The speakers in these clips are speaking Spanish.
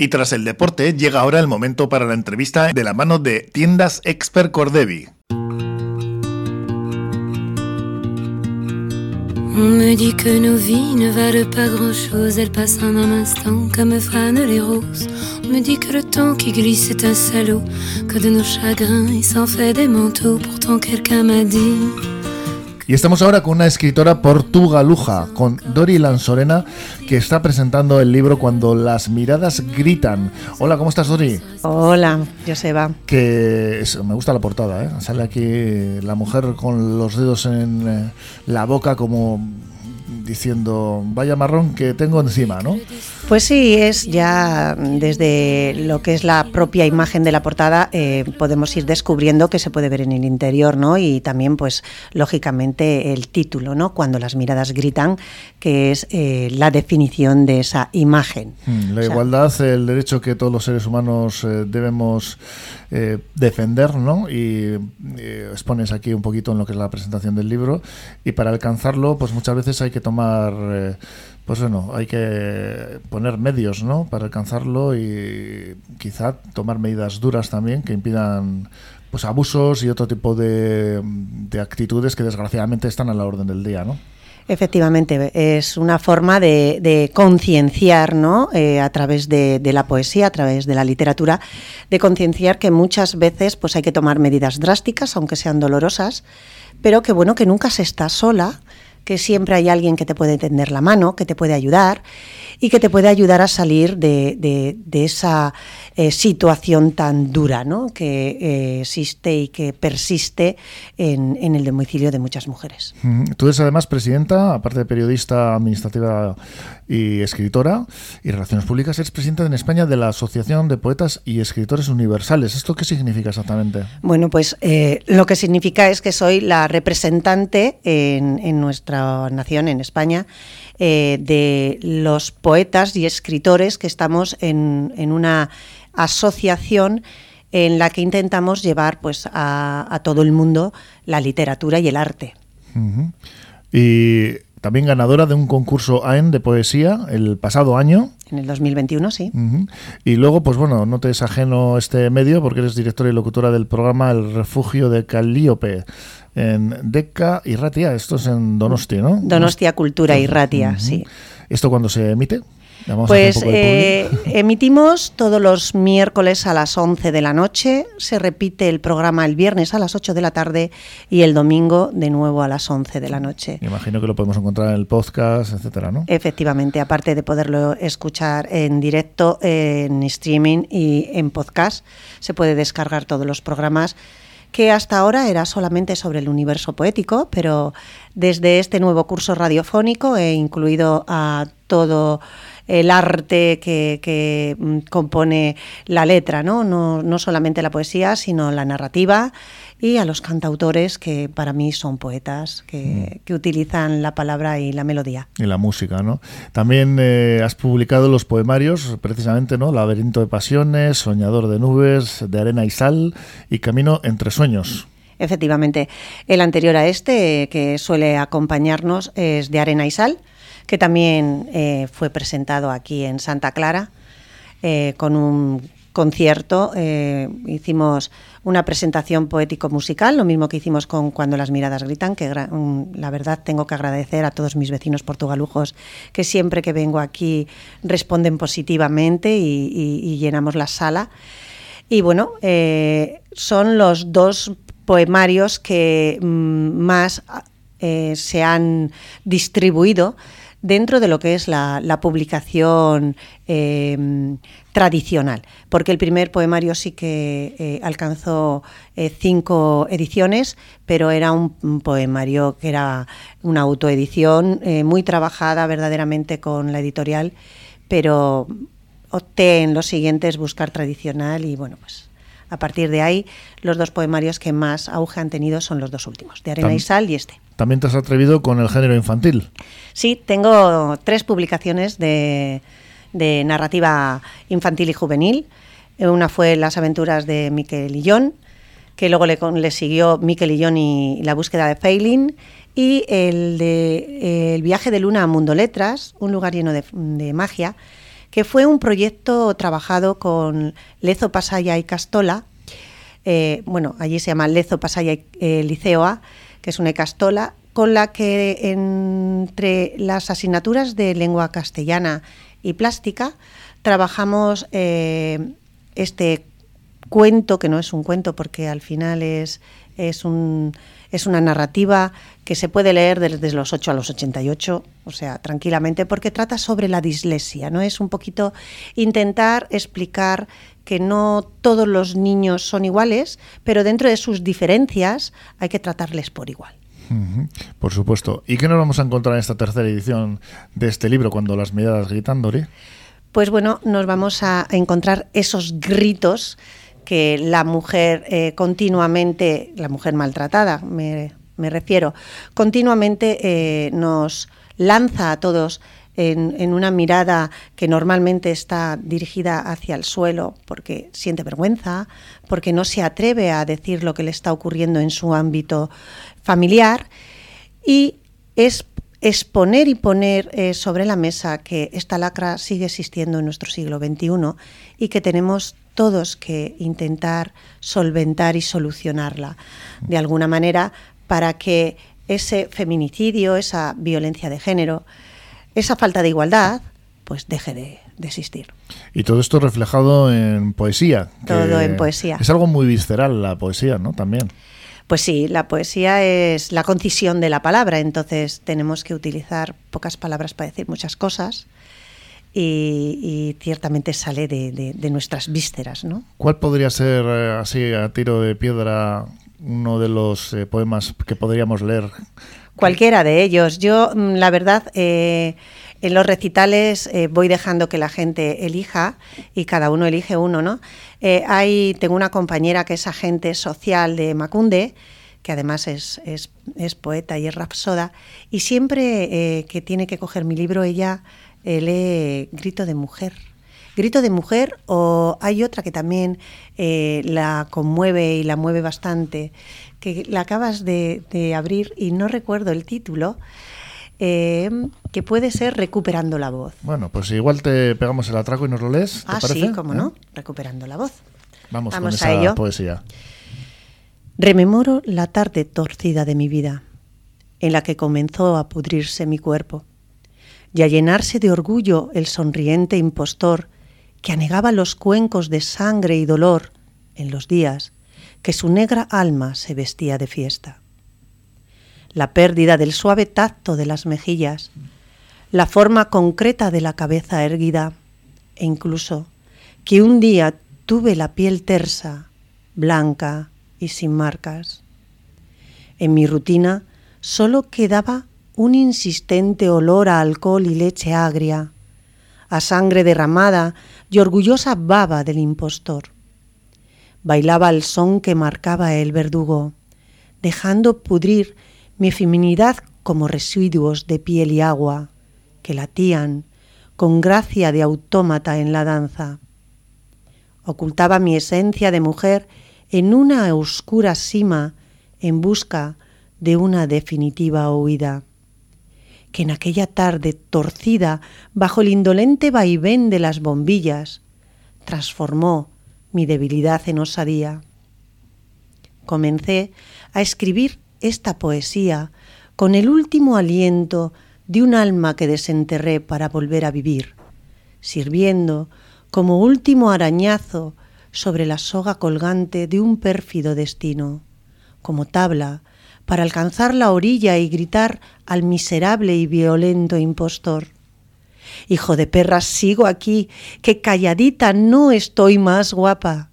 Y tras el deporte, llega ahora el momento para la entrevista de la mano de Tiendas Expert Cordevi. On me dit que nos vies ne valent pas grand-chose, elles passent en un instant comme fanent les roses. On me dit que le temps qui glisse est un salaud, que de nos chagrins il s'en fait des manteaux. Pourtant quelqu'un m'a dit Y estamos ahora con una escritora portugaluja, con Dori Lanzorena, que está presentando el libro Cuando las miradas gritan. Hola, ¿cómo estás, Dori? Hola, Joseba. Que me gusta la portada, ¿eh? Sale aquí la mujer con los dedos en eh, la boca como diciendo, vaya marrón que tengo encima, ¿no? Pues sí, es ya desde lo que es la propia imagen de la portada, eh, podemos ir descubriendo que se puede ver en el interior, ¿no? Y también, pues, lógicamente, el título, ¿no? Cuando las miradas gritan, que es eh, la definición de esa imagen. Mm, la igualdad, el derecho que todos los seres humanos eh, debemos defender, ¿no? Y expones aquí un poquito en lo que es la presentación del libro. Y para alcanzarlo, pues muchas veces hay que tomar pues bueno, hay que poner medios ¿no? para alcanzarlo y quizá tomar medidas duras también que impidan pues abusos y otro tipo de, actitudes que desgraciadamente están a la orden del día, ¿no? Efectivamente, es una forma de, concienciar, ¿no? Eh, a través de, de, la poesía, a través de la literatura, de concienciar que muchas veces pues hay que tomar medidas drásticas, aunque sean dolorosas, pero que bueno, que nunca se está sola, que siempre hay alguien que te puede tender la mano, que te puede ayudar y que te puede ayudar a salir de, esa eh, situación tan dura ¿no? que eh, existe y que persiste en, el domicilio de muchas mujeres. Tú eres además presidenta, aparte de periodista administrativa y escritora y relaciones públicas, eres presidenta en España de la Asociación de Poetas y Escritores Universales. ¿Esto qué significa exactamente? Bueno, pues eh, lo que significa es que soy la representante en, en nuestra nación, en España, eh, de los poetas y escritores que estamos en, una asociación en la que intentamos llevar pues, a, todo el mundo la literatura y el arte. Y también ganadora de un concurso AEN de poesía el pasado año. En el 2021, sí. Y luego, pues bueno, no te es ajeno este medio porque eres directora y locutora del programa El Refugio de Calíope en Deca y Ratia. Esto es en Donostia, ¿no? Donostia Cultura y Ratia, sí. ¿Esto cuando se emite? pues eh, emitimos todos los miércoles a las 11 de la noche, se repite el programa el viernes a las 8 de la tarde y el domingo de nuevo a las 11 de la noche. Me imagino que lo podemos encontrar en el podcast, etcétera, ¿no? Efectivamente, aparte de poderlo escuchar en directo, en streaming y en podcast, se puede descargar todos los programas que hasta ahora era solamente sobre el universo poético, pero desde este nuevo curso radiofónico he incluido a todo el arte que, mm, compone la letra, ¿no? ¿no? solamente la poesía, sino la narrativa y a los cantautores que para mí son poetas, que, mm. utilizan la palabra y la melodía. Y la música, ¿no? También eh, has publicado los poemarios, precisamente, ¿no? Laberinto de Pasiones, Soñador de Nubes, De Arena y Sal y Camino entre Sueños. Efectivamente. El anterior a este, que suele acompañarnos, es De Arena y Sal que también eh, fue presentado aquí en Santa Clara eh, con un concierto. Eh, hicimos una presentación poético-musical, lo mismo que hicimos con Cuando las miradas gritan, que la verdad tengo que agradecer a todos mis vecinos portugalujos que siempre que vengo aquí responden positivamente y, llenamos la sala. Y bueno, son los dos poemarios que mm, más se han distribuido dentro de lo que es la, publicación em, tradicional, porque el primer poemario sí que eh, alcanzó eh, cinco ediciones, pero era un, poemario que era una autoedición eh, muy trabajada verdaderamente con la editorial, pero opté en los siguientes buscar tradicional y bueno, pues a partir de ahí, los dos poemarios que más auge han tenido son los dos últimos, de Arena y Sal y este. ¿También te has atrevido con el género infantil? Sí, tengo tres publicaciones de, narrativa infantil y juvenil. Una fue Las aventuras de Miquel y John, que luego le, siguió Miquel y John y La búsqueda de Failing, y el de El viaje de Luna a Mundo Letras, un lugar lleno de, de magia, que fue un proyecto trabajado con Lezo Pasaya y Castola. Eh, bueno, allí se llama Lezo Pasaya y eh, Liceoa, que es una castola, con la que entre las asignaturas de lengua castellana y plástica trabajamos eh, este cuento, que no es un cuento porque al final es, es, un, es una narrativa que se puede leer desde los 8 a los 88, o sea, tranquilamente, porque trata sobre la dislexia, ¿no? Es un poquito intentar explicar que no todos los niños son iguales, pero dentro de sus diferencias hay que tratarles por igual. Por supuesto. ¿Y qué nos vamos a encontrar en esta tercera edición de este libro, Cuando las miradas gritan, Dori? Pues bueno, nos vamos a encontrar esos gritos que la mujer eh, continuamente, la mujer maltratada, me, refiero, continuamente eh, nos lanza a todos en, una mirada que normalmente está dirigida hacia el suelo porque siente vergüenza, porque no se atreve a decir lo que le está ocurriendo en su ámbito familiar y es exponer y poner eh, sobre la mesa que esta lacra sigue existiendo en nuestro siglo XXI y que tenemos todos que intentar solventar y solucionarla de alguna manera para que ese feminicidio, esa violencia de género, esa falta de igualdad, pues deje de, existir. Y todo esto reflejado en poesía. Todo en poesía. Es algo muy visceral la poesía, ¿no? También. Pues sí, la poesía es la concisión de la palabra, entonces tenemos que utilizar pocas palabras para decir muchas cosas y, ciertamente sale de, nuestras vísceras. ¿no? ¿Cuál podría ser, eh, así a tiro de piedra, uno de los eh, poemas que podríamos leer? Cualquiera de ellos. Yo, mm, la verdad, eh, en los recitales voy dejando que la gente elija y cada uno elige uno, ¿no? hay, tengo una compañera que es agente social de Macunde, que además es, es, poeta y es rapsoda, y siempre que tiene que coger mi libro, ella lee Grito de Mujer. Grito de Mujer o hay otra que también eh, la conmueve y la mueve bastante, que la acabas de, abrir y no recuerdo el título, eh, que puede ser Recuperando la Voz. Bueno, pues igual te pegamos el atraco y nos lo lees. ah, sí, cómo no, ¿Eh? Recuperando la Voz. Vamos, con esa ello. poesía. Rememoro la tarde torcida de mi vida, en la que comenzó a pudrirse mi cuerpo y a llenarse de orgullo el sonriente impostor que anegaba los cuencos de sangre y dolor en los días que su negra alma se vestía de fiesta. La pérdida del suave tacto de las mejillas, la forma concreta de la cabeza erguida, e incluso que un día tuve la piel tersa, blanca y sin marcas. En mi rutina solo quedaba un insistente olor a alcohol y leche agria, a sangre derramada y orgullosa baba del impostor. Bailaba al son que marcaba el verdugo, dejando pudrir mi feminidad como residuos de piel y agua que latían con gracia de autómata en la danza. Ocultaba mi esencia de mujer en una oscura sima en busca de una definitiva huida en aquella tarde torcida bajo el indolente vaivén de las bombillas transformó mi debilidad en osadía. Comencé a escribir esta poesía con el último aliento de un alma que desenterré para volver a vivir, sirviendo como último arañazo sobre la soga colgante de un pérfido destino, como tabla para alcanzar la orilla y gritar al miserable y violento impostor. Hijo de perra, sigo aquí, que calladita no estoy más guapa.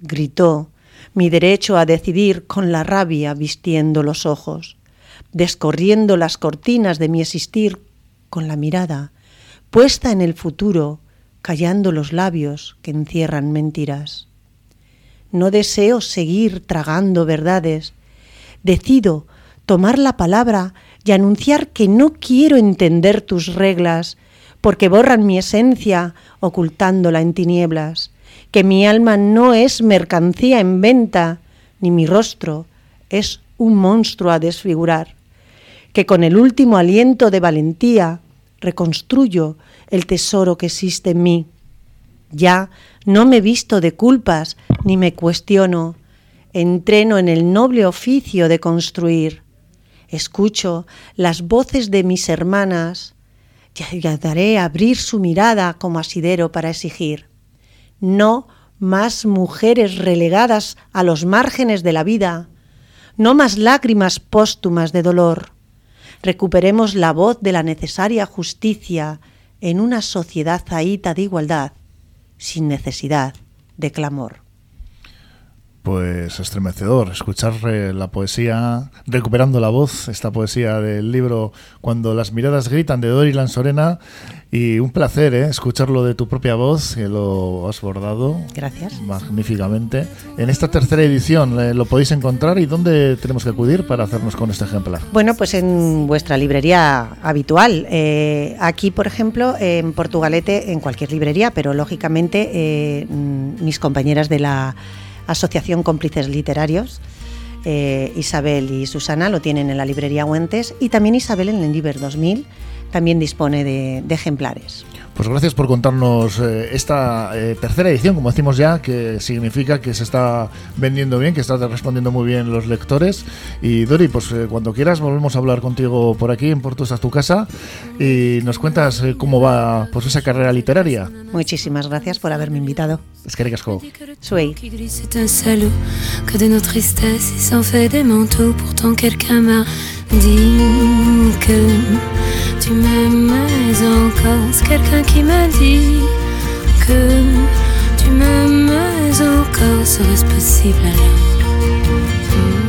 Gritó, mi derecho a decidir con la rabia vistiendo los ojos, descorriendo las cortinas de mi existir con la mirada, puesta en el futuro, callando los labios que encierran mentiras. No deseo seguir tragando verdades, decido tomar la palabra y anunciar que no quiero entender tus reglas, porque borran mi esencia ocultándola en tinieblas, que mi alma no es mercancía en venta, ni mi rostro es un monstruo a desfigurar, que con el último aliento de valentía reconstruyo el tesoro que existe en mí. Ya no me visto de culpas ni me cuestiono. Entreno en el noble oficio de construir. Escucho las voces de mis hermanas y ayudaré a abrir su mirada como asidero para exigir. No más mujeres relegadas a los márgenes de la vida, no más lágrimas póstumas de dolor. Recuperemos la voz de la necesaria justicia en una sociedad zaíta de igualdad, sin necesidad de clamor. Pues estremecedor escuchar eh, la poesía, recuperando la voz, esta poesía del libro Cuando las miradas gritan de Dori Lanzorena y un placer ¿eh? escucharlo de tu propia voz, que lo has bordado. Gracias. Magníficamente. En esta tercera edición eh, lo podéis encontrar y dónde tenemos que acudir para hacernos con este ejemplar. Bueno, pues en vuestra librería habitual. aquí, por ejemplo, en Portugalete, en cualquier librería, pero lógicamente mm, mis compañeras de la Asociación Cómplices Literarios. Eh, Isabel y Susana lo tienen en la librería Huentes y también Isabel en el Liber 2000 también dispone de ejemplares. Pues gracias por contarnos eh, esta eh, tercera edición, como decimos ya, que significa que se está vendiendo bien, que está respondiendo muy bien los lectores. Y Dori, pues eh, cuando quieras volvemos a hablar contigo por aquí, en Porto, a tu casa, y nos cuentas cómo va pues, esa carrera literaria. Muchísimas gracias por haberme invitado. Es que ricasco. Soy. tu m'aimes encore. C'est quelqu'un qui m'a dit que tu m'aimes encore. Serait-ce possible alors